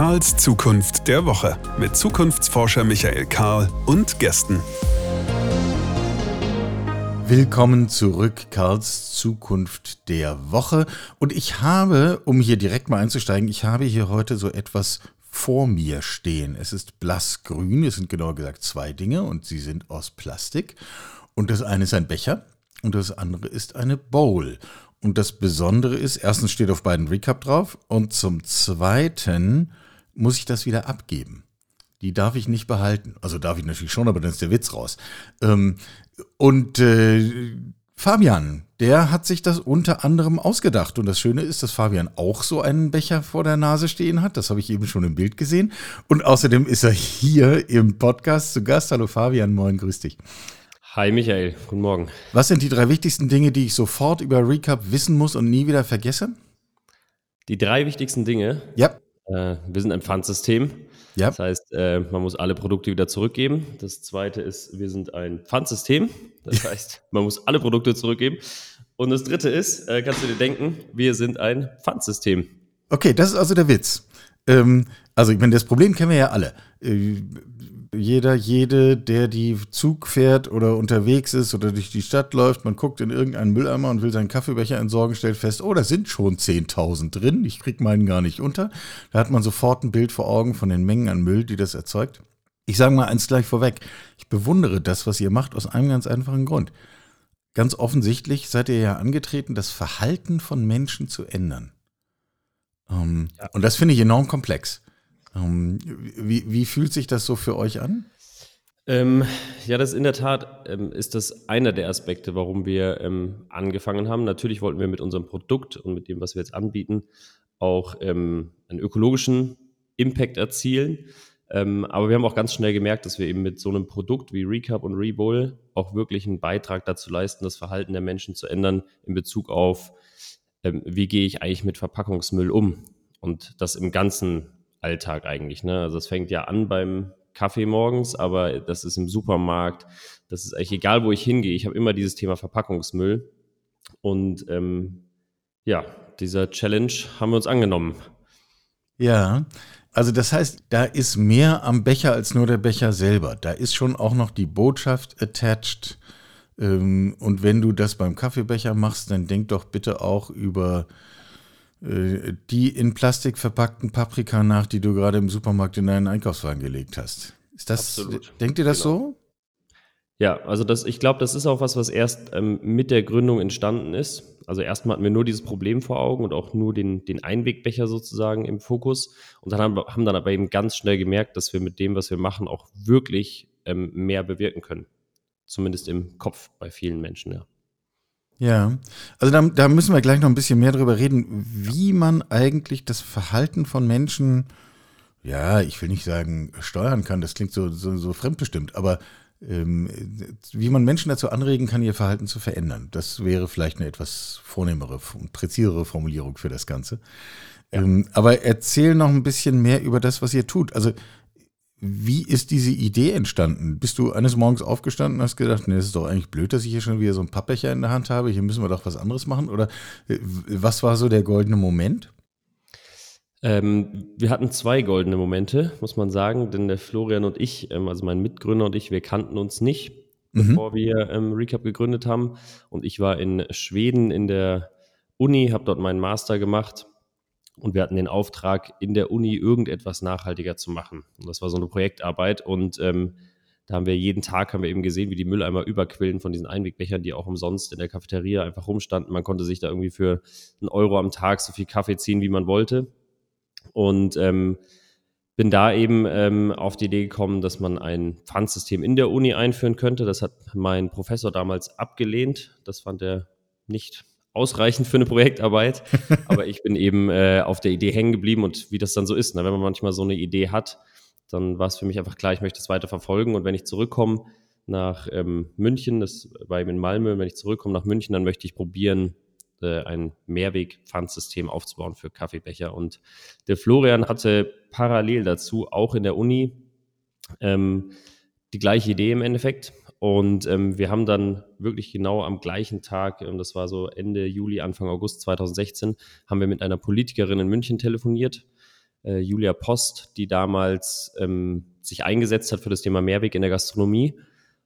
Karls Zukunft der Woche mit Zukunftsforscher Michael Karl und Gästen. Willkommen zurück, Karls Zukunft der Woche. Und ich habe, um hier direkt mal einzusteigen, ich habe hier heute so etwas vor mir stehen. Es ist blassgrün, es sind genauer gesagt zwei Dinge und sie sind aus Plastik. Und das eine ist ein Becher und das andere ist eine Bowl. Und das Besondere ist, erstens steht auf beiden Recap drauf und zum Zweiten muss ich das wieder abgeben. Die darf ich nicht behalten. Also darf ich natürlich schon, aber dann ist der Witz raus. Ähm, und äh, Fabian, der hat sich das unter anderem ausgedacht. Und das Schöne ist, dass Fabian auch so einen Becher vor der Nase stehen hat. Das habe ich eben schon im Bild gesehen. Und außerdem ist er hier im Podcast zu Gast. Hallo Fabian, moin, grüß dich. Hi Michael, guten Morgen. Was sind die drei wichtigsten Dinge, die ich sofort über Recap wissen muss und nie wieder vergesse? Die drei wichtigsten Dinge. Ja. Äh, wir sind ein Pfandsystem. Ja. Das heißt, äh, man muss alle Produkte wieder zurückgeben. Das zweite ist, wir sind ein Pfandsystem. Das heißt, man muss alle Produkte zurückgeben. Und das dritte ist, äh, kannst du dir denken, wir sind ein Pfandsystem. Okay, das ist also der Witz. Ähm, also, ich meine, das Problem kennen wir ja alle. Jeder, jede, der die Zug fährt oder unterwegs ist oder durch die Stadt läuft, man guckt in irgendeinen Mülleimer und will seinen Kaffeebecher entsorgen, stellt fest, oh, da sind schon 10.000 drin, ich krieg meinen gar nicht unter. Da hat man sofort ein Bild vor Augen von den Mengen an Müll, die das erzeugt. Ich sage mal eins gleich vorweg, ich bewundere das, was ihr macht, aus einem ganz einfachen Grund. Ganz offensichtlich seid ihr ja angetreten, das Verhalten von Menschen zu ändern. Ähm. Und das finde ich enorm komplex. Ähm, wie, wie fühlt sich das so für euch an? Ähm, ja, das in der Tat ähm, ist das einer der Aspekte, warum wir ähm, angefangen haben. Natürlich wollten wir mit unserem Produkt und mit dem, was wir jetzt anbieten, auch ähm, einen ökologischen Impact erzielen. Ähm, aber wir haben auch ganz schnell gemerkt, dass wir eben mit so einem Produkt wie Recap und Rebowl auch wirklich einen Beitrag dazu leisten, das Verhalten der Menschen zu ändern in Bezug auf, wie gehe ich eigentlich mit Verpackungsmüll um und das im ganzen Alltag eigentlich. Ne? Also es fängt ja an beim Kaffee morgens, aber das ist im Supermarkt, das ist eigentlich egal, wo ich hingehe. Ich habe immer dieses Thema Verpackungsmüll. Und ähm, ja, dieser Challenge haben wir uns angenommen. Ja, also das heißt, da ist mehr am Becher als nur der Becher selber. Da ist schon auch noch die Botschaft attached. Ähm, und wenn du das beim Kaffeebecher machst, dann denk doch bitte auch über die in Plastik verpackten Paprika nach, die du gerade im Supermarkt in deinen Einkaufswagen gelegt hast. Ist das, Absolut. denkt ihr das genau. so? Ja, also das, ich glaube, das ist auch was, was erst ähm, mit der Gründung entstanden ist. Also erstmal hatten wir nur dieses Problem vor Augen und auch nur den, den Einwegbecher sozusagen im Fokus. Und dann haben, haben dann aber eben ganz schnell gemerkt, dass wir mit dem, was wir machen, auch wirklich ähm, mehr bewirken können. Zumindest im Kopf bei vielen Menschen, ja. Ja, also da, da, müssen wir gleich noch ein bisschen mehr drüber reden, wie man eigentlich das Verhalten von Menschen, ja, ich will nicht sagen steuern kann, das klingt so, so, so fremdbestimmt, aber ähm, wie man Menschen dazu anregen kann, ihr Verhalten zu verändern. Das wäre vielleicht eine etwas vornehmere und präzisere Formulierung für das Ganze. Ja. Ähm, aber erzähl noch ein bisschen mehr über das, was ihr tut. Also wie ist diese Idee entstanden? Bist du eines Morgens aufgestanden und hast gedacht, nee, das ist doch eigentlich blöd, dass ich hier schon wieder so ein Pappbecher in der Hand habe, hier müssen wir doch was anderes machen? Oder äh, was war so der goldene Moment? Ähm, wir hatten zwei goldene Momente, muss man sagen, denn der Florian und ich, ähm, also mein Mitgründer und ich, wir kannten uns nicht, mhm. bevor wir ähm, Recap gegründet haben. Und ich war in Schweden in der Uni, habe dort meinen Master gemacht und wir hatten den Auftrag, in der Uni irgendetwas nachhaltiger zu machen. Und das war so eine Projektarbeit. Und ähm, da haben wir jeden Tag haben wir eben gesehen, wie die Mülleimer überquillen von diesen Einwegbechern, die auch umsonst in der Cafeteria einfach rumstanden. Man konnte sich da irgendwie für einen Euro am Tag so viel Kaffee ziehen, wie man wollte. Und ähm, bin da eben ähm, auf die Idee gekommen, dass man ein Pfandsystem in der Uni einführen könnte. Das hat mein Professor damals abgelehnt. Das fand er nicht ausreichend für eine Projektarbeit. Aber ich bin eben äh, auf der Idee hängen geblieben und wie das dann so ist. Ne? Wenn man manchmal so eine Idee hat, dann war es für mich einfach klar, ich möchte es weiter verfolgen. Und wenn ich zurückkomme nach ähm, München, das war eben in Malmö, wenn ich zurückkomme nach München, dann möchte ich probieren, äh, ein Mehrweg-Pfandsystem aufzubauen für Kaffeebecher. Und der Florian hatte parallel dazu auch in der Uni ähm, die gleiche Idee im Endeffekt und ähm, wir haben dann wirklich genau am gleichen Tag, ähm, das war so Ende Juli, Anfang August 2016, haben wir mit einer Politikerin in München telefoniert. äh, Julia Post, die damals ähm, sich eingesetzt hat für das Thema Mehrweg in der Gastronomie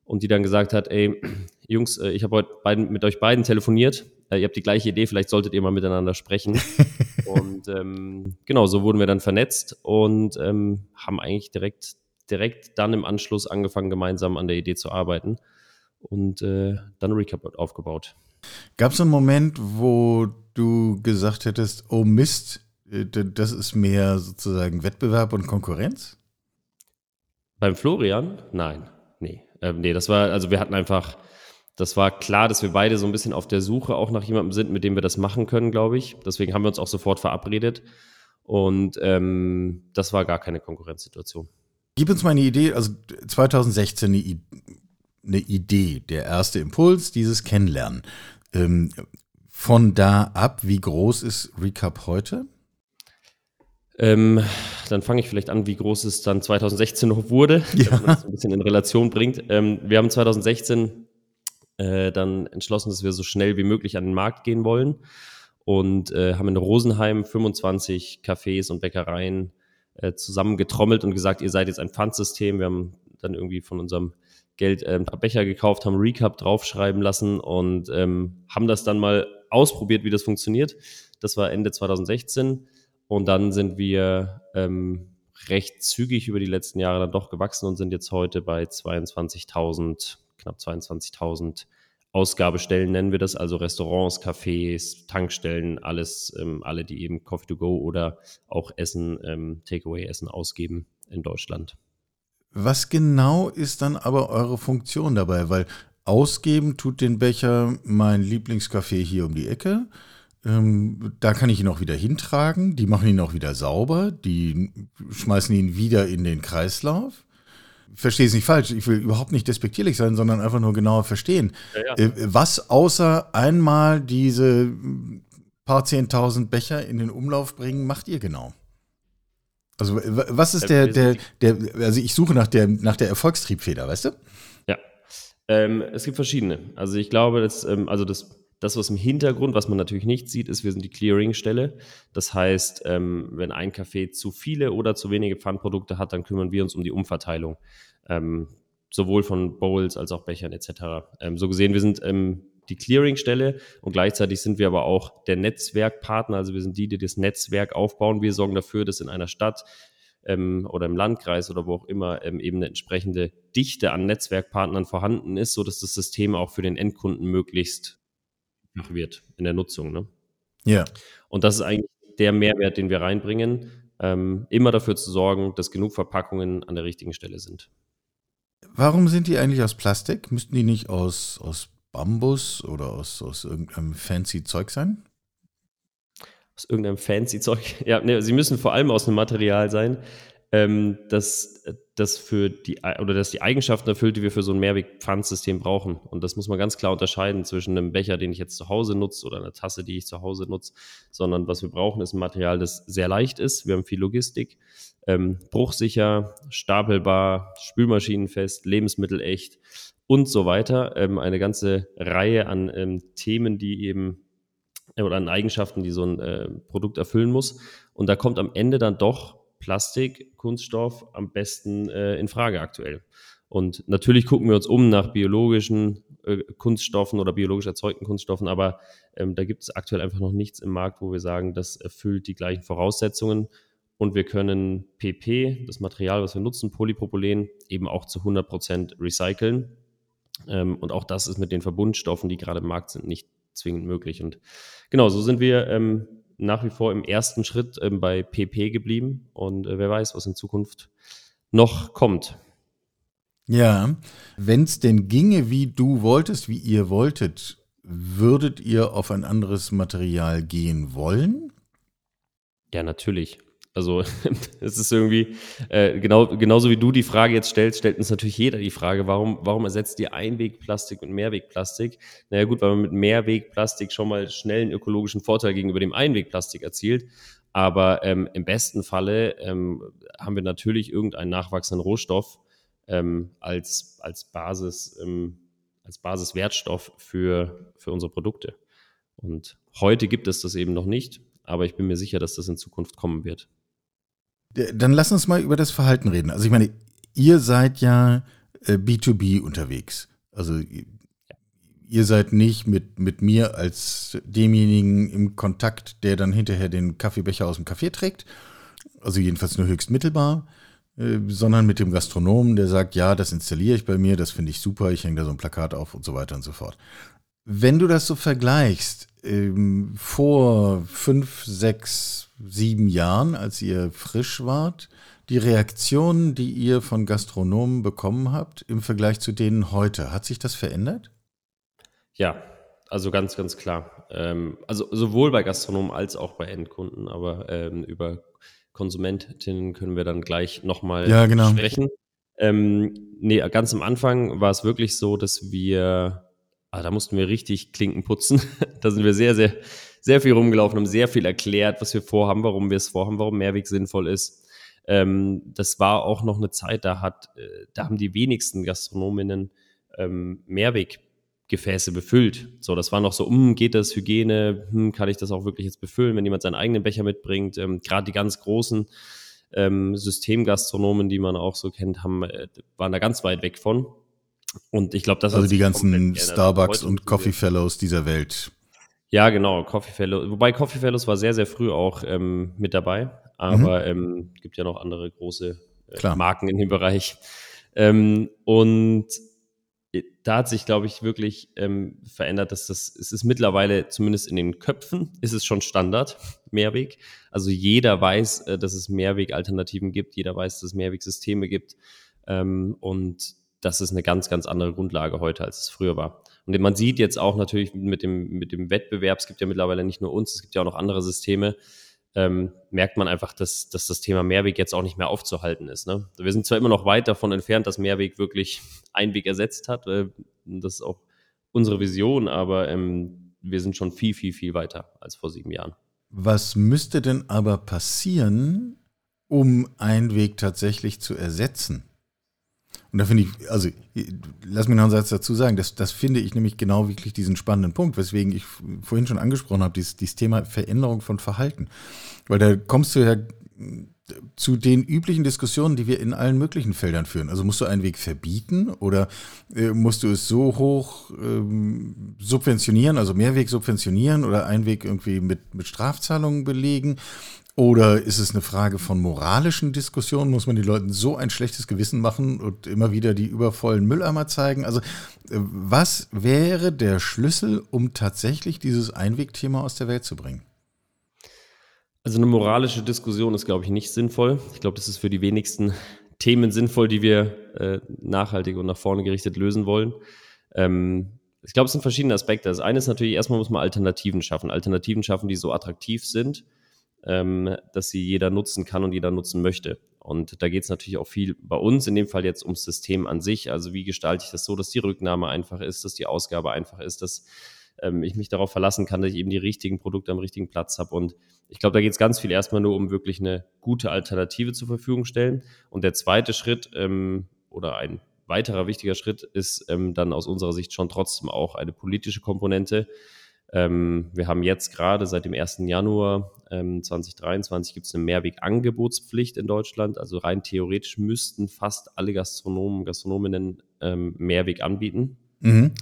und die dann gesagt hat, ey, Jungs, äh, ich habe heute beiden, mit euch beiden telefoniert, äh, ihr habt die gleiche Idee, vielleicht solltet ihr mal miteinander sprechen. und ähm, genau, so wurden wir dann vernetzt und ähm, haben eigentlich direkt, direkt dann im Anschluss angefangen, gemeinsam an der Idee zu arbeiten und äh, dann Recap aufgebaut. Gab es einen Moment, wo du gesagt hättest, oh Mist, äh, das ist mehr sozusagen Wettbewerb und Konkurrenz? Beim Florian? Nein, nee. Ähm, nee, das war, also wir hatten einfach, das war klar, dass wir beide so ein bisschen auf der Suche auch nach jemandem sind, mit dem wir das machen können, glaube ich. Deswegen haben wir uns auch sofort verabredet. Und ähm, das war gar keine Konkurrenzsituation. Gib uns mal eine Idee, also 2016 eine, eine Idee, der erste Impuls, dieses Kennenlernen. Ähm, von da ab, wie groß ist Recap heute? Ähm, dann fange ich vielleicht an, wie groß es dann 2016 noch wurde, ja. damit man das ein bisschen in Relation bringt. Ähm, wir haben 2016 äh, dann entschlossen, dass wir so schnell wie möglich an den Markt gehen wollen und äh, haben in Rosenheim 25 Cafés und Bäckereien äh, zusammengetrommelt und gesagt, ihr seid jetzt ein Pfandsystem. Wir haben dann irgendwie von unserem Geld äh, ein paar Becher gekauft, haben Recap draufschreiben lassen und ähm, haben das dann mal ausprobiert, wie das funktioniert. Das war Ende 2016 und dann sind wir ähm, recht zügig über die letzten Jahre dann doch gewachsen und sind jetzt heute bei 22.000, knapp 22.000 Ausgabestellen nennen wir das, also Restaurants, Cafés, Tankstellen, alles, ähm, alle, die eben Coffee to go oder auch Essen, ähm, Takeaway-Essen ausgeben in Deutschland. Was genau ist dann aber eure Funktion dabei? Weil ausgeben tut den Becher mein Lieblingscafé hier um die Ecke. Ähm, da kann ich ihn auch wieder hintragen. Die machen ihn auch wieder sauber. Die schmeißen ihn wieder in den Kreislauf. Verstehe es nicht falsch. Ich will überhaupt nicht despektierlich sein, sondern einfach nur genauer verstehen. Ja, ja. Äh, was außer einmal diese paar zehntausend Becher in den Umlauf bringen, macht ihr genau? Also was ist der, der, der, also ich suche nach der, nach der Erfolgstriebfeder, weißt du? Ja, ähm, es gibt verschiedene. Also ich glaube, dass, ähm, also das das, was im Hintergrund, was man natürlich nicht sieht, ist, wir sind die Clearingstelle. Das heißt, ähm, wenn ein Café zu viele oder zu wenige Pfandprodukte hat, dann kümmern wir uns um die Umverteilung. Ähm, sowohl von Bowls als auch Bechern etc. Ähm, so gesehen, wir sind ähm, die Clearingstelle und gleichzeitig sind wir aber auch der Netzwerkpartner. Also wir sind die, die das Netzwerk aufbauen. Wir sorgen dafür, dass in einer Stadt ähm, oder im Landkreis oder wo auch immer ähm, eben eine entsprechende Dichte an Netzwerkpartnern vorhanden ist, sodass das System auch für den Endkunden möglichst wird in der Nutzung. Ne? Ja. Und das ist eigentlich der Mehrwert, den wir reinbringen, ähm, immer dafür zu sorgen, dass genug Verpackungen an der richtigen Stelle sind. Warum sind die eigentlich aus Plastik? Müssten die nicht aus, aus Bambus oder aus, aus irgendeinem fancy Zeug sein? Aus irgendeinem fancy Zeug? Ja, ne, sie müssen vor allem aus einem Material sein, ähm, das, das für die oder das die Eigenschaften erfüllt, die wir für so ein Mehrweg-Pfandsystem brauchen. Und das muss man ganz klar unterscheiden zwischen einem Becher, den ich jetzt zu Hause nutze, oder einer Tasse, die ich zu Hause nutze, sondern was wir brauchen, ist ein Material, das sehr leicht ist. Wir haben viel Logistik, ähm, bruchsicher, stapelbar, spülmaschinenfest, lebensmittelecht und so weiter. Ähm, eine ganze Reihe an ähm, Themen, die eben oder an Eigenschaften, die so ein äh, Produkt erfüllen muss. Und da kommt am Ende dann doch Plastik, Kunststoff am besten äh, in Frage aktuell. Und natürlich gucken wir uns um nach biologischen äh, Kunststoffen oder biologisch erzeugten Kunststoffen, aber ähm, da gibt es aktuell einfach noch nichts im Markt, wo wir sagen, das erfüllt die gleichen Voraussetzungen. Und wir können PP, das Material, was wir nutzen, Polypropylen, eben auch zu 100 Prozent recyceln. Ähm, und auch das ist mit den Verbundstoffen, die gerade im Markt sind, nicht zwingend möglich. Und genau, so sind wir ähm, nach wie vor im ersten Schritt ähm, bei PP geblieben und äh, wer weiß, was in Zukunft noch kommt. Ja, wenn es denn ginge, wie du wolltest, wie ihr wolltet, würdet ihr auf ein anderes Material gehen wollen? Ja, natürlich. Also es ist irgendwie, äh, genau, genauso wie du die Frage jetzt stellst, stellt uns natürlich jeder die Frage, warum, warum ersetzt ihr Einwegplastik mit Mehrwegplastik? Naja gut, weil man mit Mehrwegplastik schon mal schnell einen ökologischen Vorteil gegenüber dem Einwegplastik erzielt. Aber ähm, im besten Falle ähm, haben wir natürlich irgendeinen nachwachsenden Rohstoff ähm, als, als, Basis, ähm, als Basiswertstoff für, für unsere Produkte. Und heute gibt es das eben noch nicht, aber ich bin mir sicher, dass das in Zukunft kommen wird. Dann lass uns mal über das Verhalten reden. Also ich meine, ihr seid ja B2B unterwegs. Also ihr seid nicht mit, mit mir als demjenigen im Kontakt, der dann hinterher den Kaffeebecher aus dem Café trägt. Also jedenfalls nur höchst mittelbar. Äh, sondern mit dem Gastronomen, der sagt, ja, das installiere ich bei mir, das finde ich super, ich hänge da so ein Plakat auf und so weiter und so fort. Wenn du das so vergleichst, ähm, vor fünf, sechs, sieben Jahren, als ihr frisch wart, die Reaktionen, die ihr von Gastronomen bekommen habt, im Vergleich zu denen heute, hat sich das verändert? Ja, also ganz, ganz klar. Ähm, also sowohl bei Gastronomen als auch bei Endkunden, aber ähm, über Konsumentinnen können wir dann gleich nochmal ja, genau. sprechen. Ähm, nee, ganz am Anfang war es wirklich so, dass wir, ah, da mussten wir richtig Klinken putzen. da sind wir sehr, sehr, sehr viel rumgelaufen, haben sehr viel erklärt, was wir vorhaben, warum wir es vorhaben, warum Mehrweg sinnvoll ist. Ähm, das war auch noch eine Zeit, da hat, äh, da haben die wenigsten Gastronominnen ähm, Mehrweg Gefäße befüllt. So, das war noch so, um, geht das Hygiene, hm, kann ich das auch wirklich jetzt befüllen, wenn jemand seinen eigenen Becher mitbringt. Ähm, Gerade die ganz großen ähm, Systemgastronomen, die man auch so kennt, haben, äh, waren da ganz weit weg von. Und ich glaube, das also die ganzen Starbucks und Coffee Fellows dieser Welt. Ja, genau, Coffee Fellows. Wobei Coffee Fellows war sehr, sehr früh auch ähm, mit dabei. Aber mhm. ähm, gibt ja noch andere große äh, Marken in dem Bereich. Ähm, und da hat sich, glaube ich, wirklich ähm, verändert, dass das, es ist mittlerweile, zumindest in den Köpfen, ist es schon Standard, Mehrweg. Also jeder weiß, äh, dass es Mehrweg-Alternativen gibt, jeder weiß, dass es Mehrwegsysteme gibt. Ähm, und das ist eine ganz, ganz andere Grundlage heute, als es früher war. Und man sieht jetzt auch natürlich mit dem, mit dem Wettbewerb, es gibt ja mittlerweile nicht nur uns, es gibt ja auch noch andere Systeme, ähm, merkt man einfach, dass, dass das Thema Mehrweg jetzt auch nicht mehr aufzuhalten ist. Ne? Wir sind zwar immer noch weit davon entfernt, dass Mehrweg wirklich Einweg ersetzt hat. Äh, das ist auch unsere Vision, aber ähm, wir sind schon viel, viel, viel weiter als vor sieben Jahren. Was müsste denn aber passieren, um Einweg tatsächlich zu ersetzen? Und da finde ich, also lass mich noch einen Satz dazu sagen, das, das finde ich nämlich genau wirklich diesen spannenden Punkt, weswegen ich vorhin schon angesprochen habe, dieses, dieses Thema Veränderung von Verhalten. Weil da kommst du ja zu den üblichen Diskussionen, die wir in allen möglichen Feldern führen. Also musst du einen Weg verbieten oder äh, musst du es so hoch ähm, subventionieren, also Mehrweg subventionieren oder einen Weg irgendwie mit, mit Strafzahlungen belegen oder ist es eine Frage von moralischen Diskussionen? Muss man den Leuten so ein schlechtes Gewissen machen und immer wieder die übervollen Mülleimer zeigen? Also, äh, was wäre der Schlüssel, um tatsächlich dieses Einwegthema aus der Welt zu bringen? Also, eine moralische Diskussion ist, glaube ich, nicht sinnvoll. Ich glaube, das ist für die wenigsten Themen sinnvoll, die wir äh, nachhaltig und nach vorne gerichtet lösen wollen. Ähm, ich glaube, es sind verschiedene Aspekte. Das eine ist natürlich, erstmal muss man Alternativen schaffen. Alternativen schaffen, die so attraktiv sind ähm, dass sie jeder nutzen kann und jeder nutzen möchte. Und da geht es natürlich auch viel bei uns, in dem Fall jetzt ums System an sich. Also wie gestalte ich das so, dass die Rücknahme einfach ist, dass die Ausgabe einfach ist, dass ähm, ich mich darauf verlassen kann, dass ich eben die richtigen Produkte am richtigen Platz habe. Und ich glaube, da geht es ganz viel erstmal nur um wirklich eine gute Alternative zur Verfügung stellen. Und der zweite Schritt ähm, oder ein weiterer wichtiger Schritt ist ähm, dann aus unserer Sicht schon trotzdem auch eine politische Komponente. Ähm, wir haben jetzt gerade seit dem 1. Januar ähm, 2023 gibt es eine Mehrwegangebotspflicht in Deutschland. Also rein theoretisch müssten fast alle Gastronomen, Gastronominnen ähm, Mehrweg anbieten. Mhm.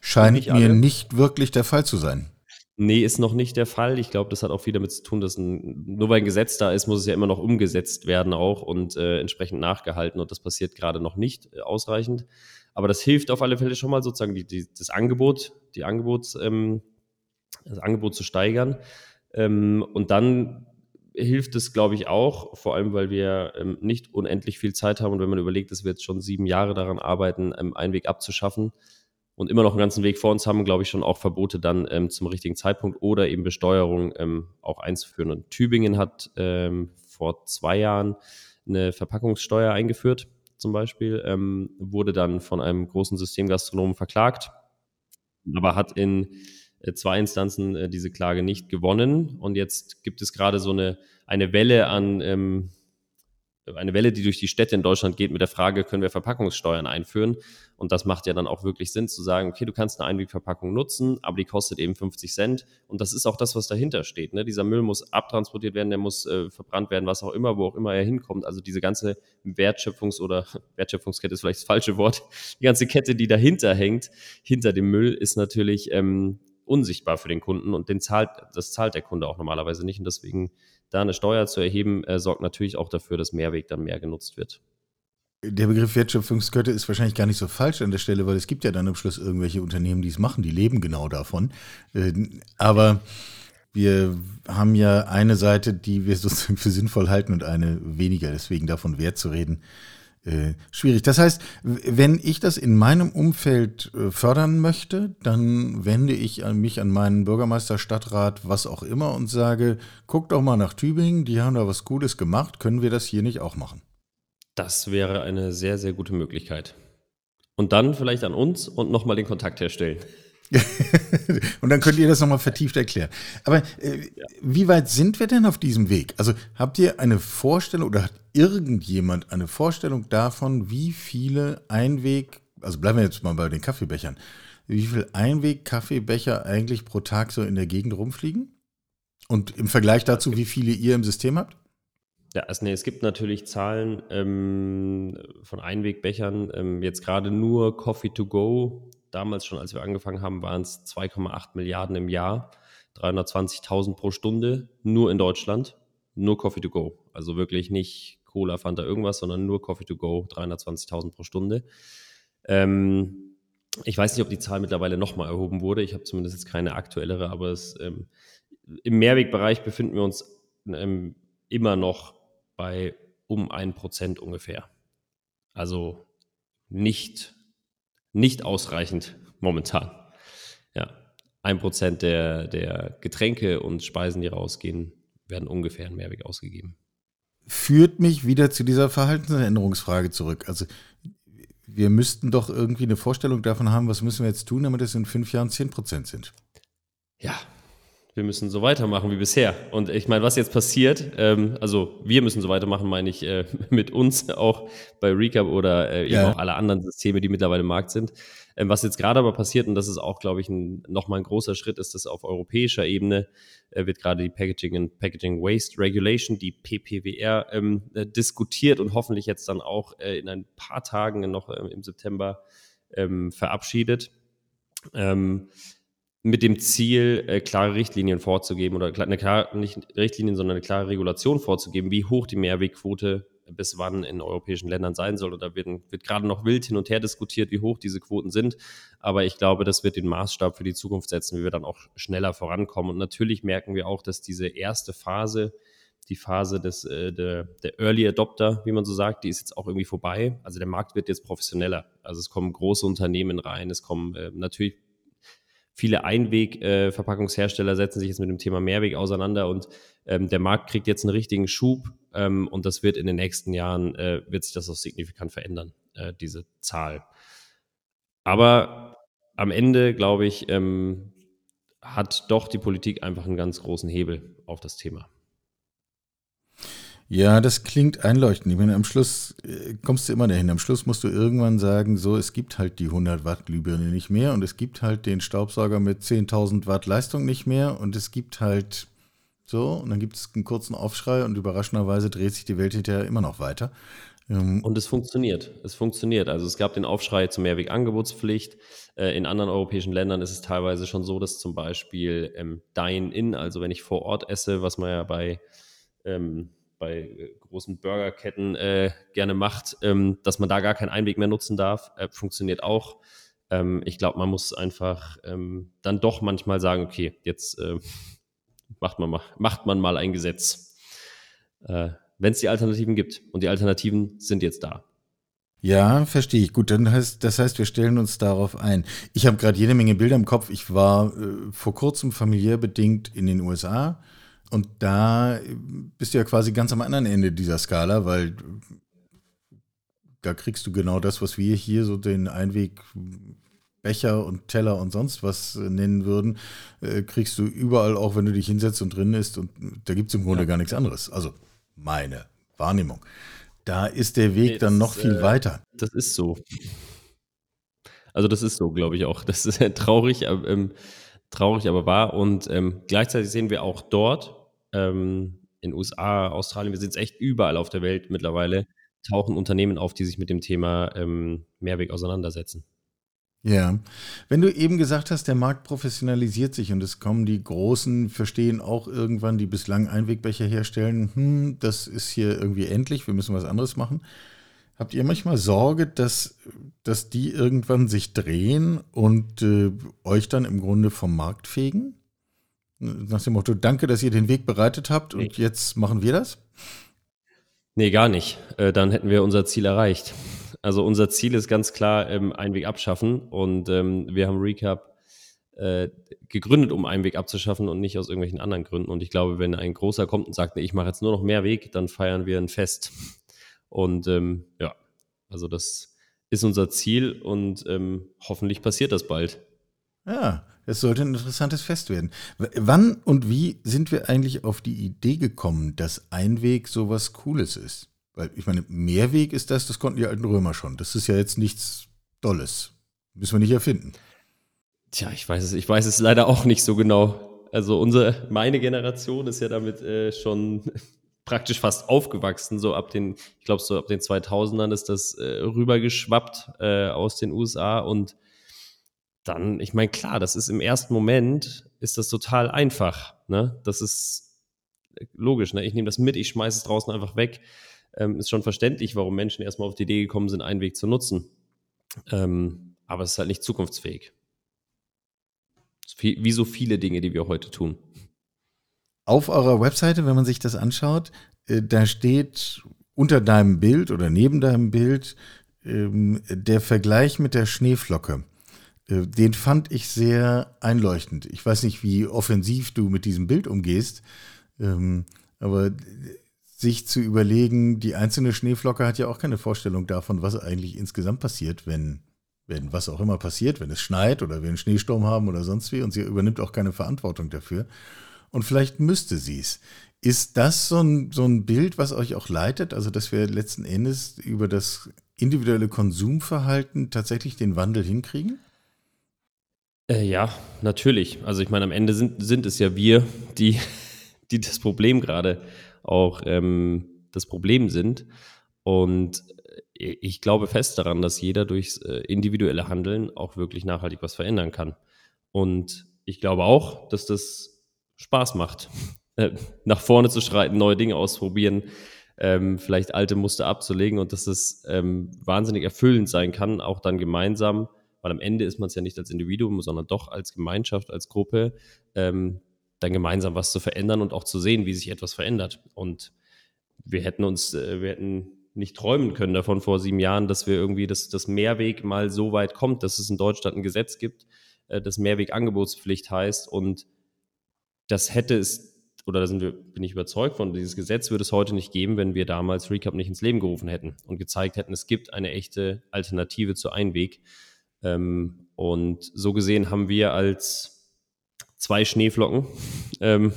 Scheint nicht mir nicht wirklich der Fall zu sein. Nee, ist noch nicht der Fall. Ich glaube, das hat auch viel damit zu tun, dass ein, nur weil ein Gesetz da ist, muss es ja immer noch umgesetzt werden auch und äh, entsprechend nachgehalten. Und das passiert gerade noch nicht äh, ausreichend. Aber das hilft auf alle Fälle schon mal sozusagen die, die, das Angebot, die Angebots, ähm, das Angebot zu steigern. Ähm, und dann hilft es, glaube ich, auch, vor allem, weil wir ähm, nicht unendlich viel Zeit haben und wenn man überlegt, dass wir jetzt schon sieben Jahre daran arbeiten, ähm, einen Weg abzuschaffen und immer noch einen ganzen Weg vor uns haben, glaube ich, schon auch Verbote dann ähm, zum richtigen Zeitpunkt oder eben Besteuerung ähm, auch einzuführen. Und Tübingen hat ähm, vor zwei Jahren eine Verpackungssteuer eingeführt zum Beispiel, wurde dann von einem großen Systemgastronomen verklagt, aber hat in zwei Instanzen äh, diese Klage nicht gewonnen. Und jetzt gibt es gerade so eine, eine Welle an, ähm, eine Welle, die durch die Städte in Deutschland geht mit der Frage, können wir Verpackungssteuern einführen? Und das macht ja dann auch wirklich Sinn zu sagen, okay, du kannst eine Einwegverpackung nutzen, aber die kostet eben 50 Cent. Und das ist auch das, was dahinter steht. Ne? Dieser Müll muss abtransportiert werden, der muss äh, verbrannt werden, was auch immer, wo auch immer er hinkommt. Also diese ganze Wertschöpfungs- oder Wertschöpfungskette ist vielleicht das falsche Wort. Die ganze Kette, die dahinter hängt, hinter dem Müll, ist natürlich ähm, unsichtbar für den Kunden und den zahlt, das zahlt der Kunde auch normalerweise nicht. Und deswegen da eine Steuer zu erheben, äh, sorgt natürlich auch dafür, dass Mehrweg dann mehr genutzt wird. Der Begriff Wertschöpfungskette ist wahrscheinlich gar nicht so falsch an der Stelle, weil es gibt ja dann am Schluss irgendwelche Unternehmen, die es machen, die leben genau davon. Äh, aber wir haben ja eine Seite, die wir sozusagen für sinnvoll halten und eine weniger. Deswegen davon Wert zu reden, äh, schwierig. Das heißt, wenn ich das in meinem Umfeld äh, fördern möchte, dann wende ich mich an meinen Bürgermeister, Stadtrat, was auch immer und sage, guck doch mal nach Tübingen, die haben da was Gutes gemacht, können wir das hier nicht auch machen? Das wäre eine sehr, sehr gute Möglichkeit. Und dann vielleicht an uns und nochmal den Kontakt herstellen. und dann könnt ihr das nochmal vertieft erklären. Aber äh, ja. wie weit sind wir denn auf diesem Weg? Also habt ihr eine Vorstellung oder hat irgendjemand eine Vorstellung davon, wie viele Einweg, also bleiben wir jetzt mal bei den Kaffeebechern, wie viel Einweg-Kaffeebecher eigentlich pro Tag so in der Gegend rumfliegen? Und im Vergleich dazu, wie viele ihr im System habt? Ja, also nee, es gibt natürlich Zahlen ähm, von Einwegbechern. Ähm, jetzt gerade nur Coffee to go damals schon, als wir angefangen haben, waren es 2,8 Milliarden im Jahr, 320.000 pro Stunde, nur in Deutschland, nur Coffee to go. Also wirklich nicht Cola, Fanta, irgendwas, sondern nur Coffee to go, 320.000 pro Stunde. Ähm, ich weiß nicht, ob die Zahl mittlerweile nochmal erhoben wurde. Ich habe zumindest jetzt keine aktuellere, aber es, ähm, im Mehrwegbereich befinden wir uns ähm, immer noch bei um ein Prozent ungefähr. Also nicht nicht ausreichend momentan. Ja, ein Prozent der, der Getränke und Speisen, die rausgehen, werden ungefähr in Mehrweg ausgegeben. Führt mich wieder zu dieser Verhaltensänderungsfrage zurück. Also wir müssten doch irgendwie eine Vorstellung davon haben, was müssen wir jetzt tun, damit es in fünf Jahren zehn Prozent sind. Ja, wir müssen so weitermachen wie bisher. Und ich meine, was jetzt passiert, ähm, also wir müssen so weitermachen, meine ich äh, mit uns auch bei Recap oder äh, eben ja. auch alle anderen Systeme, die mittlerweile im Markt sind. Ähm, was jetzt gerade aber passiert, und das ist auch, glaube ich, ein, nochmal ein großer Schritt, ist, dass auf europäischer Ebene äh, wird gerade die Packaging and Packaging Waste Regulation, die PPWR, ähm, äh, diskutiert und hoffentlich jetzt dann auch äh, in ein paar Tagen noch äh, im September ähm, verabschiedet. Ähm, mit dem Ziel, äh, klare Richtlinien vorzugeben oder eine klare, nicht Richtlinien, sondern eine klare Regulation vorzugeben, wie hoch die Mehrwegquote bis wann in europäischen Ländern sein soll. Und da wird, wird gerade noch wild hin und her diskutiert, wie hoch diese Quoten sind. Aber ich glaube, das wird den Maßstab für die Zukunft setzen, wie wir dann auch schneller vorankommen. Und natürlich merken wir auch, dass diese erste Phase, die Phase des, äh, der, der Early Adopter, wie man so sagt, die ist jetzt auch irgendwie vorbei. Also der Markt wird jetzt professioneller. Also es kommen große Unternehmen rein, es kommen äh, natürlich viele Einweg-Verpackungshersteller äh, setzen sich jetzt mit dem Thema Mehrweg auseinander und ähm, der Markt kriegt jetzt einen richtigen Schub ähm, und das wird in den nächsten Jahren, äh, wird sich das auch signifikant verändern, äh, diese Zahl. Aber am Ende, glaube ich, ähm, hat doch die Politik einfach einen ganz großen Hebel auf das Thema. Ja, das klingt einleuchtend. Ich meine, am Schluss äh, kommst du immer dahin. Am Schluss musst du irgendwann sagen, so, es gibt halt die 100 Watt Glühbirne nicht mehr und es gibt halt den Staubsauger mit 10.000 Watt Leistung nicht mehr und es gibt halt so, und dann gibt es einen kurzen Aufschrei und überraschenderweise dreht sich die Welt hinterher immer noch weiter. Ähm, und es funktioniert. Es funktioniert. Also es gab den Aufschrei zur Mehrwegangebotspflicht. Äh, in anderen europäischen Ländern ist es teilweise schon so, dass zum Beispiel ähm, Dine-In, also wenn ich vor Ort esse, was man ja bei ähm, bei äh, großen Burgerketten äh, gerne macht, ähm, dass man da gar keinen Einweg mehr nutzen darf. Äh, funktioniert auch. Ähm, ich glaube, man muss einfach ähm, dann doch manchmal sagen, okay, jetzt äh, macht, man mal, macht man mal ein Gesetz. Äh, Wenn es die Alternativen gibt. Und die Alternativen sind jetzt da. Ja, verstehe ich. Gut, dann heißt, das heißt, wir stellen uns darauf ein. Ich habe gerade jede Menge Bilder im Kopf. Ich war äh, vor kurzem familiär bedingt in den USA und da bist du ja quasi ganz am anderen Ende dieser Skala, weil da kriegst du genau das, was wir hier so den Einweg Becher und Teller und sonst was nennen würden, äh, kriegst du überall auch, wenn du dich hinsetzt und drin isst. Und da gibt es im Grunde ja. gar nichts anderes. Also meine Wahrnehmung. Da ist der Weg nee, dann noch viel äh, weiter. Das ist so. Also das ist so, glaube ich auch. Das ist traurig, ähm, traurig, aber wahr. Und ähm, gleichzeitig sehen wir auch dort, ähm, in USA, Australien, wir sind es echt überall auf der Welt mittlerweile, tauchen Unternehmen auf, die sich mit dem Thema ähm, Mehrweg auseinandersetzen. Ja, wenn du eben gesagt hast, der Markt professionalisiert sich und es kommen die Großen, verstehen auch irgendwann, die bislang Einwegbecher herstellen, hm, das ist hier irgendwie endlich, wir müssen was anderes machen. Habt ihr manchmal Sorge, dass, dass die irgendwann sich drehen und äh, euch dann im Grunde vom Markt fegen? Nach dem Motto, danke, dass ihr den Weg bereitet habt und nee. jetzt machen wir das? Nee, gar nicht. Äh, dann hätten wir unser Ziel erreicht. Also unser Ziel ist ganz klar ähm, Einweg abschaffen und ähm, wir haben Recap äh, gegründet, um Einweg abzuschaffen und nicht aus irgendwelchen anderen Gründen. Und ich glaube, wenn ein großer kommt und sagt, nee, ich mache jetzt nur noch mehr Weg, dann feiern wir ein Fest. Und ähm, ja, also das ist unser Ziel und ähm, hoffentlich passiert das bald. Ja, es sollte ein interessantes Fest werden. Wann und wie sind wir eigentlich auf die Idee gekommen, dass Einweg sowas Cooles ist? Weil ich meine, Mehrweg ist das, das konnten die alten Römer schon. Das ist ja jetzt nichts Dolles. Müssen wir nicht erfinden. Tja, ich weiß es, ich weiß es leider auch nicht so genau. Also unsere, meine Generation ist ja damit äh, schon praktisch fast aufgewachsen. So ab den, ich glaube so ab den 2000ern ist das äh, rübergeschwappt äh, aus den USA und dann, ich meine, klar, das ist im ersten Moment ist das total einfach. Ne? Das ist logisch. Ne? Ich nehme das mit, ich schmeiße es draußen einfach weg ähm, ist schon verständlich, warum Menschen erstmal auf die Idee gekommen sind, einen Weg zu nutzen. Ähm, aber es ist halt nicht zukunftsfähig. Wie so viele Dinge, die wir heute tun. Auf eurer Webseite, wenn man sich das anschaut, äh, da steht unter deinem Bild oder neben deinem Bild ähm, der Vergleich mit der Schneeflocke. Äh, den fand ich sehr einleuchtend. Ich weiß nicht, wie offensiv du mit diesem Bild umgehst, ähm, aber sich zu überlegen, die einzelne Schneeflocke hat ja auch keine Vorstellung davon, was eigentlich insgesamt passiert, wenn, wenn was auch immer passiert, wenn es schneit oder wir einen Schneesturm haben oder sonst wie und sie übernimmt auch keine Verantwortung dafür. Und vielleicht müsste sie es. Ist das so ein, so ein Bild, was euch auch leitet? Also, dass wir letzten Endes über das individuelle Konsumverhalten tatsächlich den Wandel hinkriegen? Äh, ja, natürlich. Also ich meine, am Ende sind, sind es ja wir, die, die das Problem gerade auch ähm, das Problem sind. Und äh, ich glaube fest daran, dass jeder durchs äh, individuelle Handeln auch wirklich nachhaltig was verändern kann. Und ich glaube auch, dass das Spaß macht, äh, nach vorne zu schreiten, neue Dinge ausprobieren, ähm, vielleicht alte Muster abzulegen und dass es ähm, wahnsinnig erfüllend sein kann, auch dann gemeinsam, weil am Ende ist man es ja nicht als Individuum, sondern doch als Gemeinschaft, als Gruppe, ähm, dann gemeinsam was zu verändern und auch zu sehen, wie sich etwas verändert. Und wir hätten uns, äh, wir hätten nicht träumen können davon vor sieben Jahren, dass wir irgendwie das, das Mehrweg mal so weit kommt, dass es in Deutschland ein Gesetz gibt, äh, das Mehrwegangebotspflicht heißt. Und das hätte es, oder da sind wir, bin ich überzeugt von, dieses Gesetz würde es heute nicht geben, wenn wir damals Recap nicht ins Leben gerufen hätten und gezeigt hätten, es gibt eine echte Alternative zu Einweg. Ähm, und so gesehen haben wir als zwei Schneeflocken ähm,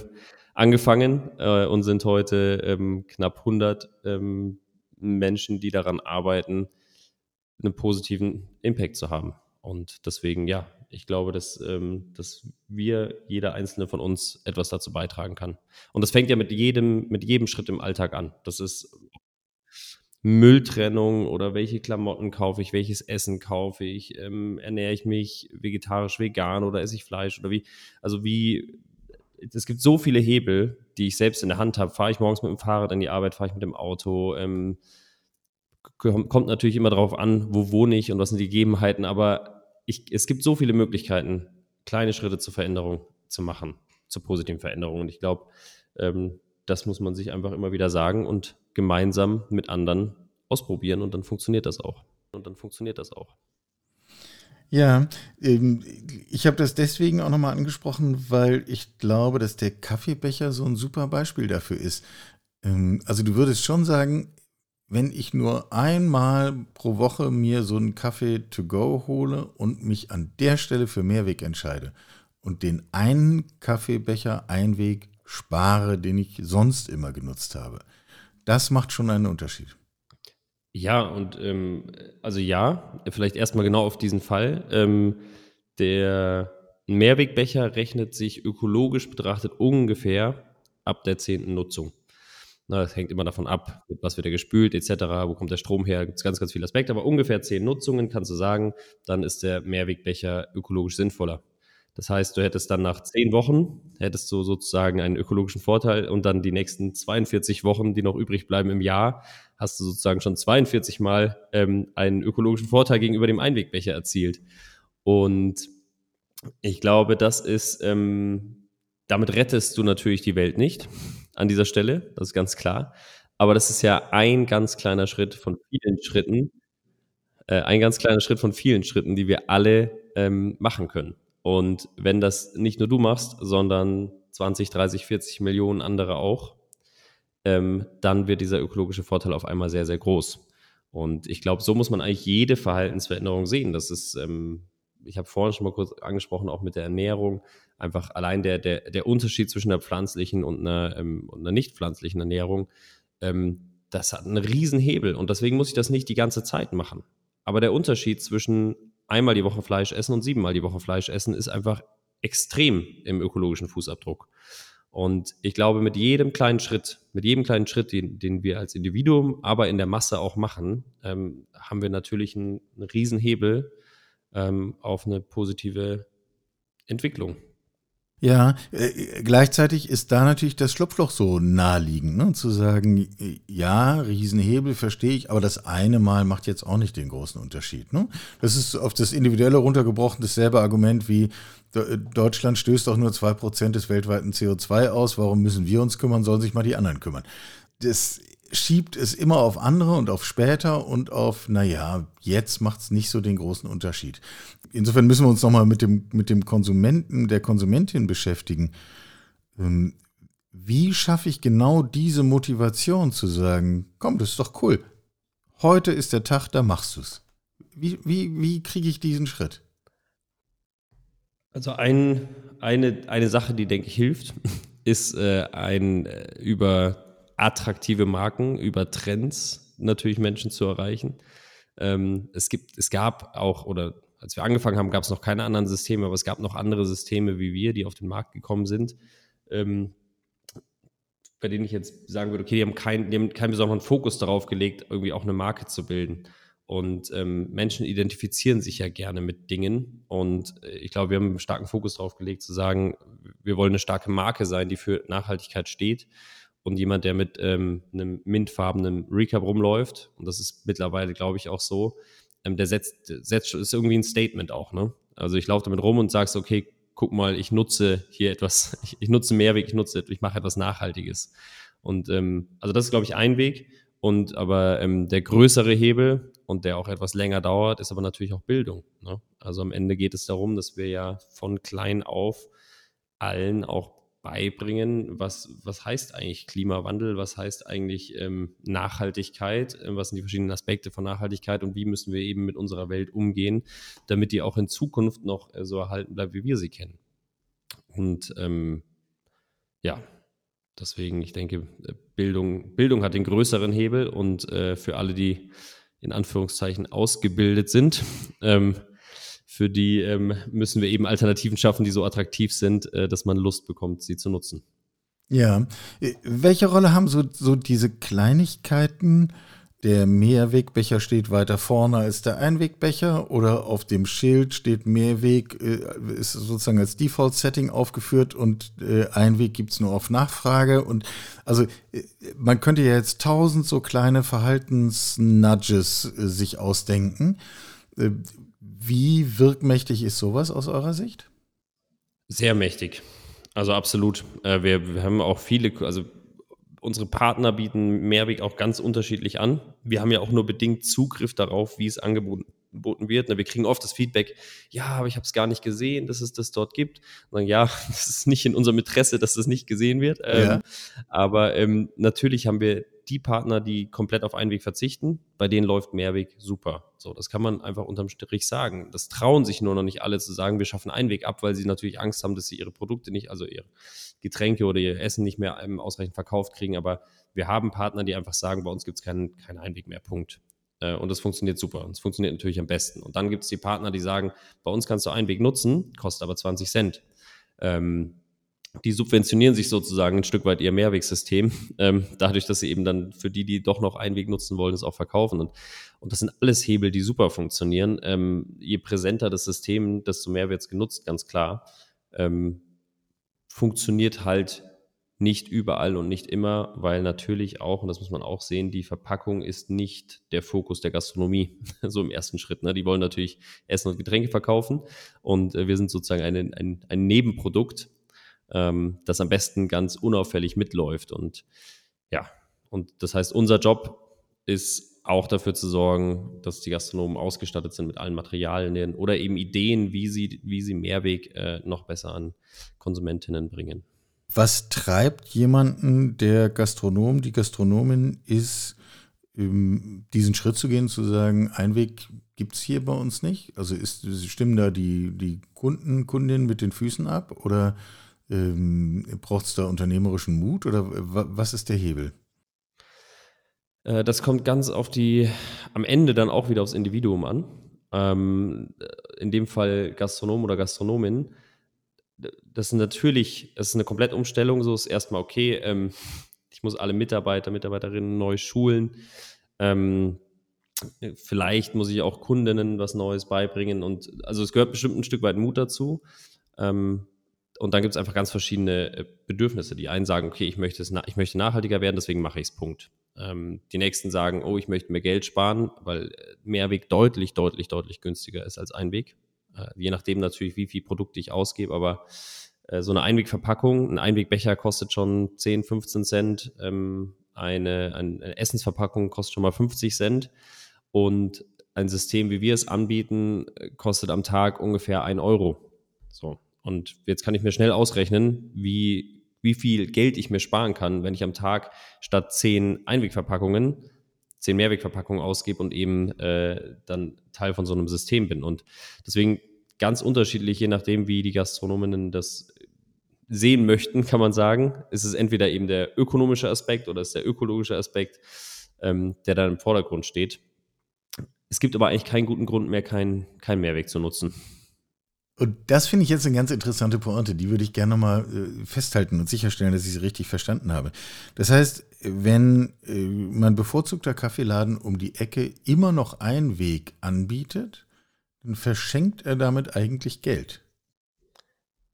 angefangen äh, und sind heute ähm, knapp 100 ähm, Menschen, die daran arbeiten, einen positiven Impact zu haben. Und deswegen, ja, ich glaube, dass, ähm, dass wir, jeder einzelne von uns, etwas dazu beitragen kann. Und das fängt ja mit jedem, mit jedem Schritt im Alltag an. Das ist Mülltrennung oder welche Klamotten kaufe ich, welches Essen kaufe ich, ähm, ernähre ich mich vegetarisch, vegan oder esse ich Fleisch oder wie, also wie, es gibt so viele Hebel, die ich selbst in der Hand habe. Fahre ich morgens mit dem Fahrrad in die Arbeit, fahre ich mit dem Auto, ähm, kommt natürlich immer darauf an, wo wohne ich und was sind die Gegebenheiten, aber ich, es gibt so viele Möglichkeiten, kleine Schritte zur Veränderung zu machen, zur positiven Veränderung. Und ich glaube, ähm, das muss man sich einfach immer wieder sagen und gemeinsam mit anderen ausprobieren und dann funktioniert das auch. Und dann funktioniert das auch. Ja, ähm, ich habe das deswegen auch nochmal angesprochen, weil ich glaube, dass der Kaffeebecher so ein super Beispiel dafür ist. Ähm, also du würdest schon sagen, wenn ich nur einmal pro Woche mir so einen Kaffee to go hole und mich an der Stelle für Mehrweg entscheide und den einen Kaffeebecher Einweg spare, den ich sonst immer genutzt habe, das macht schon einen Unterschied. Ja, und ähm, also ja, vielleicht erstmal genau auf diesen Fall. Ähm, der Mehrwegbecher rechnet sich ökologisch betrachtet ungefähr ab der zehnten Nutzung. Na, das hängt immer davon ab, was wird er gespült, etc., wo kommt der Strom her, gibt es ganz, ganz viele Aspekte, aber ungefähr zehn Nutzungen kannst du sagen, dann ist der Mehrwegbecher ökologisch sinnvoller. Das heißt, du hättest dann nach zehn Wochen, hättest du sozusagen einen ökologischen Vorteil und dann die nächsten 42 Wochen, die noch übrig bleiben im Jahr, hast du sozusagen schon 42 Mal ähm, einen ökologischen Vorteil gegenüber dem Einwegbecher erzielt. Und ich glaube, das ist, ähm, damit rettest du natürlich die Welt nicht an dieser Stelle, das ist ganz klar. Aber das ist ja ein ganz kleiner Schritt von vielen Schritten, äh, ein ganz kleiner Schritt von vielen Schritten, die wir alle ähm, machen können. Und wenn das nicht nur du machst, sondern 20, 30, 40 Millionen andere auch, ähm, dann wird dieser ökologische Vorteil auf einmal sehr, sehr groß. Und ich glaube, so muss man eigentlich jede Verhaltensveränderung sehen. Das ist, ähm, ich habe vorhin schon mal kurz angesprochen, auch mit der Ernährung, einfach allein der, der, der Unterschied zwischen einer pflanzlichen und einer, ähm, und einer nicht pflanzlichen Ernährung, ähm, das hat einen riesen Hebel und deswegen muss ich das nicht die ganze Zeit machen. Aber der Unterschied zwischen einmal die Woche Fleisch essen und siebenmal die Woche Fleisch essen ist einfach extrem im ökologischen Fußabdruck. Und ich glaube, mit jedem kleinen Schritt, mit jedem kleinen Schritt, den, den wir als Individuum, aber in der Masse auch machen, ähm, haben wir natürlich einen, einen Riesenhebel ähm, auf eine positive Entwicklung. Ja, äh, gleichzeitig ist da natürlich das Schlupfloch so naheliegend, ne? zu sagen, ja, Riesenhebel verstehe ich, aber das eine Mal macht jetzt auch nicht den großen Unterschied. Ne? Das ist auf das Individuelle runtergebrochen dasselbe Argument wie Deutschland stößt doch nur 2% des weltweiten CO2 aus, warum müssen wir uns kümmern, sollen sich mal die anderen kümmern. Das schiebt es immer auf andere und auf später und auf, naja, jetzt macht es nicht so den großen Unterschied. Insofern müssen wir uns nochmal mit dem, mit dem Konsumenten, der Konsumentin beschäftigen. Ähm, wie schaffe ich genau diese Motivation zu sagen, komm, das ist doch cool. Heute ist der Tag, da machst du es. Wie, wie, wie kriege ich diesen Schritt? Also ein, eine, eine Sache, die, denke ich, hilft, ist äh, ein äh, über attraktive Marken, über Trends natürlich Menschen zu erreichen. Ähm, es gibt, es gab auch, oder als wir angefangen haben, gab es noch keine anderen Systeme, aber es gab noch andere Systeme wie wir, die auf den Markt gekommen sind, ähm, bei denen ich jetzt sagen würde, okay, die haben, kein, die haben keinen besonderen Fokus darauf gelegt, irgendwie auch eine Marke zu bilden. Und ähm, Menschen identifizieren sich ja gerne mit Dingen. Und äh, ich glaube, wir haben einen starken Fokus darauf gelegt, zu sagen, wir wollen eine starke Marke sein, die für Nachhaltigkeit steht und jemand, der mit ähm, einem mintfarbenen Recap rumläuft, und das ist mittlerweile, glaube ich, auch so, ähm, der setzt, setzt, ist irgendwie ein Statement auch, ne? Also ich laufe damit rum und sagst, okay, guck mal, ich nutze hier etwas, ich, ich nutze Mehrweg, ich nutze, ich mache etwas Nachhaltiges. Und ähm, also das ist, glaube ich, ein Weg. Und aber ähm, der größere Hebel und der auch etwas länger dauert, ist aber natürlich auch Bildung. Ne? Also am Ende geht es darum, dass wir ja von klein auf allen auch beibringen, was, was heißt eigentlich Klimawandel, was heißt eigentlich ähm, Nachhaltigkeit, äh, was sind die verschiedenen Aspekte von Nachhaltigkeit? Und wie müssen wir eben mit unserer Welt umgehen, damit die auch in Zukunft noch äh, so erhalten bleibt, wie wir sie kennen. Und ähm, ja, deswegen, ich denke, äh, Bildung, Bildung hat den größeren Hebel und äh, für alle, die in Anführungszeichen ausgebildet sind, ähm, für die ähm, müssen wir eben Alternativen schaffen, die so attraktiv sind, äh, dass man Lust bekommt, sie zu nutzen. Ja. Äh, welche Rolle haben so, so diese Kleinigkeiten? Der Mehrwegbecher steht weiter vorne als der Einwegbecher oder auf dem Schild steht Mehrweg, äh, ist sozusagen als Default-Setting aufgeführt und äh, Einweg gibt es nur auf Nachfrage. Und also man könnte ja jetzt tausend so kleine Verhaltensnudges sich ausdenken. Wie wirkmächtig ist sowas aus eurer Sicht? Sehr mächtig. Also absolut. Äh, wir, wir haben auch viele, also unsere Partner bieten Mehrweg auch ganz unterschiedlich an. Wir haben ja auch nur bedingt Zugriff darauf, wie es angeboten wird. Wir kriegen oft das Feedback, ja, aber ich habe es gar nicht gesehen, dass es das dort gibt. Und sagen, ja, das ist nicht in unserem Interesse, dass das nicht gesehen wird. Ja. Ähm, aber ähm, natürlich haben wir die Partner, die komplett auf Einweg verzichten, bei denen läuft Mehrweg super. So, das kann man einfach unterm Strich sagen. Das trauen sich nur noch nicht alle zu sagen, wir schaffen Einweg ab, weil sie natürlich Angst haben, dass sie ihre Produkte nicht, also ihre Getränke oder ihr Essen nicht mehr ausreichend verkauft kriegen. Aber wir haben Partner, die einfach sagen, bei uns gibt es keinen, keinen Einweg mehr, Punkt. Äh, und das funktioniert super. Und es funktioniert natürlich am besten. Und dann gibt es die Partner, die sagen, bei uns kannst du einen Weg nutzen, kostet aber 20 Cent. Ähm, die subventionieren sich sozusagen ein Stück weit ihr Mehrwegsystem, ähm, dadurch, dass sie eben dann für die, die doch noch einen Weg nutzen wollen, es auch verkaufen. Und, und das sind alles Hebel, die super funktionieren. Ähm, je präsenter das System, desto mehr wird es genutzt, ganz klar. Ähm, funktioniert halt nicht überall und nicht immer, weil natürlich auch, und das muss man auch sehen, die Verpackung ist nicht der Fokus der Gastronomie, so im ersten Schritt. Ne? Die wollen natürlich Essen und Getränke verkaufen und äh, wir sind sozusagen ein, ein, ein Nebenprodukt, ähm, das am besten ganz unauffällig mitläuft. Und ja, und das heißt, unser Job ist auch dafür zu sorgen, dass die Gastronomen ausgestattet sind mit allen Materialien oder eben Ideen, wie sie, wie sie Mehrweg äh, noch besser an Konsumentinnen bringen. Was treibt jemanden, der Gastronom, die Gastronomin ist, diesen Schritt zu gehen, zu sagen, Einweg gibt es hier bei uns nicht? Also ist, stimmen da die, die Kunden, Kundinnen mit den Füßen ab oder ähm, braucht es da unternehmerischen Mut oder was ist der Hebel? Äh, das kommt ganz auf die, am Ende dann auch wieder aufs Individuum an. Ähm, in dem Fall Gastronom oder Gastronomin das ist natürlich, das ist eine Komplettumstellung, so ist erstmal okay. Ähm, ich muss alle Mitarbeiter, Mitarbeiterinnen neu schulen. Ähm, vielleicht muss ich auch Kundinnen was Neues beibringen und also es gehört bestimmt ein Stück weit Mut dazu. Ähm, und dann gibt es einfach ganz verschiedene äh, Bedürfnisse. Die einen sagen, okay, ich möchte, es ich möchte nachhaltiger werden, deswegen mache ich es, Punkt. Ähm, die nächsten sagen, oh, ich möchte mehr Geld sparen, weil äh, Mehrweg deutlich, deutlich, deutlich günstiger ist als Einweg. Äh, je nachdem natürlich, wie viel Produkte ich ausgebe, aber äh, so eine Einwegverpackung, ein Einwegbecher kostet schon 10, 15 Cent, ähm, eine, eine Essensverpackung kostet schon mal 50 Cent und ein System, wie wir es anbieten, äh, kostet am Tag ungefähr 1 Euro. So. Und jetzt kann ich mir schnell ausrechnen, wie, wie viel Geld ich mir sparen kann, wenn ich am Tag statt 10 Einwegverpackungen zehn Mehrwegverpackungen ausgebe und eben äh, dann Teil von so einem System bin. Und deswegen ganz unterschiedlich, je nachdem, wie die Gastronominnen das sehen möchten, kann man sagen, ist es entweder eben der ökonomische Aspekt oder ist der ökologische Aspekt, ähm, der dann im Vordergrund steht. Es gibt aber eigentlich keinen guten Grund mehr, keinen kein Mehrweg zu nutzen. Und das finde ich jetzt eine ganz interessante Pointe, die würde ich gerne nochmal äh, festhalten und sicherstellen, dass ich sie richtig verstanden habe. Das heißt, wenn äh, mein bevorzugter Kaffeeladen um die Ecke immer noch einen Weg anbietet, dann verschenkt er damit eigentlich Geld.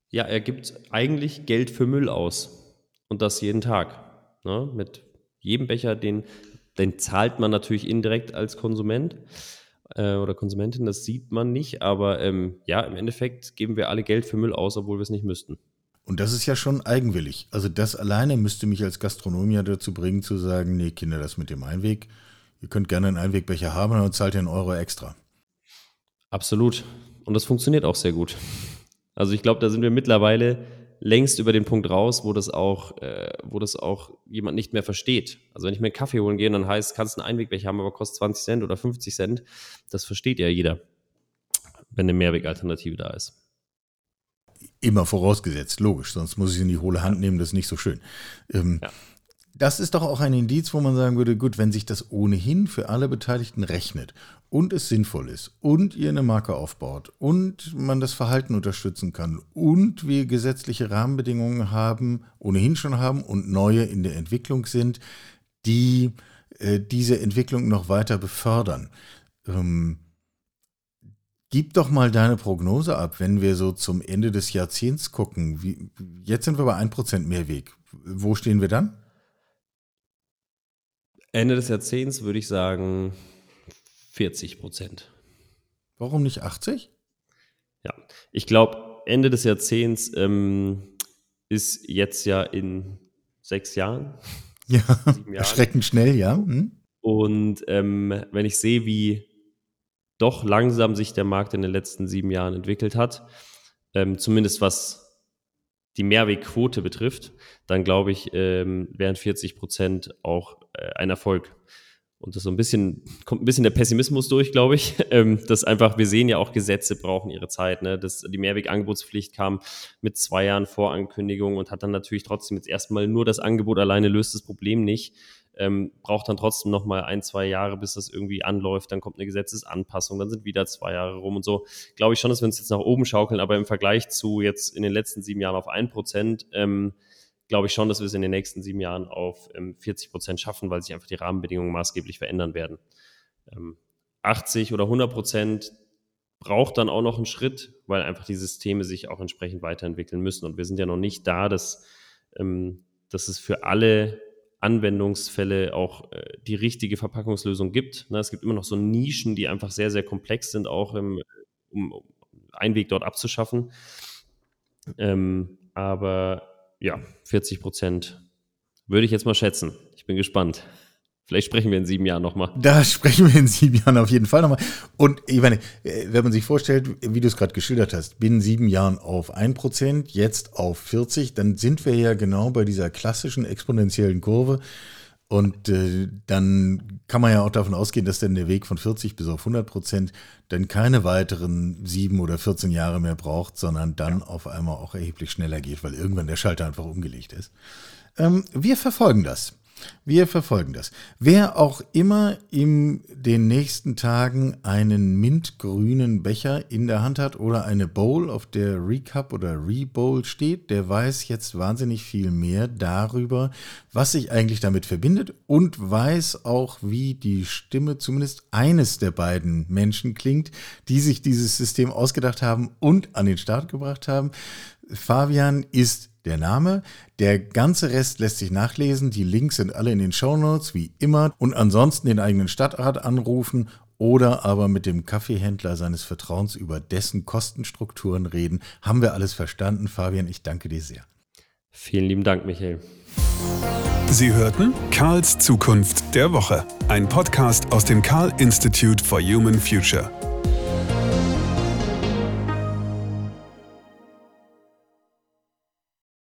Ja, er gibt eigentlich Geld für Müll aus. Und das jeden Tag. Ne? Mit jedem Becher, den, den zahlt man natürlich indirekt als Konsument äh, oder Konsumentin, das sieht man nicht. Aber ähm, ja, im Endeffekt geben wir alle Geld für Müll aus, obwohl wir es nicht müssten. Und das ist ja schon eigenwillig. Also das alleine müsste mich als Gastronom ja dazu bringen zu sagen, nee, Kinder, das mit dem Einweg, ihr könnt gerne einen Einwegbecher haben und zahlt ihr einen Euro extra. Absolut. Und das funktioniert auch sehr gut. Also ich glaube, da sind wir mittlerweile längst über den Punkt raus, wo das auch, äh, wo das auch jemand nicht mehr versteht. Also wenn ich mir einen Kaffee holen gehe dann heißt, kannst einen Einwegbecher haben, aber kostet 20 Cent oder 50 Cent, das versteht ja jeder, wenn eine Mehrwegalternative da ist. Immer vorausgesetzt, logisch, sonst muss ich es in die hohle Hand nehmen, das ist nicht so schön. Ähm, ja. Das ist doch auch ein Indiz, wo man sagen würde, gut, wenn sich das ohnehin für alle Beteiligten rechnet und es sinnvoll ist und ihr eine Marke aufbaut und man das Verhalten unterstützen kann und wir gesetzliche Rahmenbedingungen haben, ohnehin schon haben und neue in der Entwicklung sind, die äh, diese Entwicklung noch weiter befördern. Ähm, Gib doch mal deine Prognose ab, wenn wir so zum Ende des Jahrzehnts gucken. Wie, jetzt sind wir bei 1% Mehrweg. Wo stehen wir dann? Ende des Jahrzehnts würde ich sagen 40 Prozent. Warum nicht 80? Ja, ich glaube, Ende des Jahrzehnts ähm, ist jetzt ja in sechs Jahren. Ja, erschreckend schnell, ja. Hm? Und ähm, wenn ich sehe, wie doch langsam sich der Markt in den letzten sieben Jahren entwickelt hat, ähm, zumindest was die Mehrwegquote betrifft, dann glaube ich, ähm, wären 40 Prozent auch ein Erfolg. Und das so ein bisschen, kommt ein bisschen der Pessimismus durch, glaube ich. Ähm, dass einfach, wir sehen ja auch, Gesetze brauchen ihre Zeit. Ne? Das, die Mehrwegangebotspflicht kam mit zwei Jahren Vorankündigung und hat dann natürlich trotzdem jetzt erstmal nur das Angebot alleine löst das Problem nicht. ähm, braucht dann trotzdem noch mal ein, zwei Jahre, bis das irgendwie anläuft. Dann kommt eine Gesetzesanpassung, dann sind wieder zwei Jahre rum und so. Glaube ich schon, dass wir uns jetzt nach oben schaukeln, aber im Vergleich zu jetzt in den letzten sieben Jahren auf ein Prozent, ähm, glaube ich schon, dass wir es in den nächsten sieben Jahren auf ähm, 40 Prozent schaffen, weil sich einfach die Rahmenbedingungen maßgeblich verändern werden. Ähm, 80 oder 100 Prozent braucht dann auch noch einen Schritt, weil einfach die Systeme sich auch entsprechend weiterentwickeln müssen. Und wir sind ja noch nicht da, dass, ähm, dass es für alle Anwendungsfälle auch äh, die richtige Verpackungslösung gibt. Ne, es gibt immer noch so Nischen, die einfach sehr, sehr komplex sind, auch im, um, um einen Weg dort abzuschaffen. Ähm, aber ja, 40 Prozent würde ich jetzt mal schätzen. Ich bin gespannt. Vielleicht sprechen wir in sieben Jahren nochmal. Da sprechen wir in sieben Jahren auf jeden Fall nochmal. Und ich meine, äh, wenn man sich vorstellt, wie du es gerade geschildert hast, binnen sieben Jahren auf ein Prozent, jetzt auf 40, dann sind wir ja genau bei dieser klassischen exponentiellen Kurve. Und äh, dann kann man ja auch davon ausgehen, dass dann der Weg von 40 bis auf 100 Prozent dann keine weiteren sieben oder 14 Jahre mehr braucht, sondern dann ja. auf einmal auch erheblich schneller geht, weil irgendwann der Schalter einfach umgelegt ist. Ähm, wir verfolgen das. Wir verfolgen das. Wer auch immer in den nächsten Tagen einen mintgrünen Becher in der Hand hat oder eine Bowl, auf der Recap oder Rebowl steht, der weiß jetzt wahnsinnig viel mehr darüber, was sich eigentlich damit verbindet und weiß auch, wie die Stimme zumindest eines der beiden Menschen klingt, die sich dieses System ausgedacht haben und an den Start gebracht haben. Fabian ist der Name. Der ganze Rest lässt sich nachlesen. Die Links sind alle in den Show Notes wie immer. Und ansonsten den eigenen Stadtrat anrufen oder aber mit dem Kaffeehändler seines Vertrauens über dessen Kostenstrukturen reden. Haben wir alles verstanden, Fabian? Ich danke dir sehr. Vielen lieben Dank, Michael. Sie hörten Karls Zukunft der Woche, ein Podcast aus dem Karl Institute for Human Future.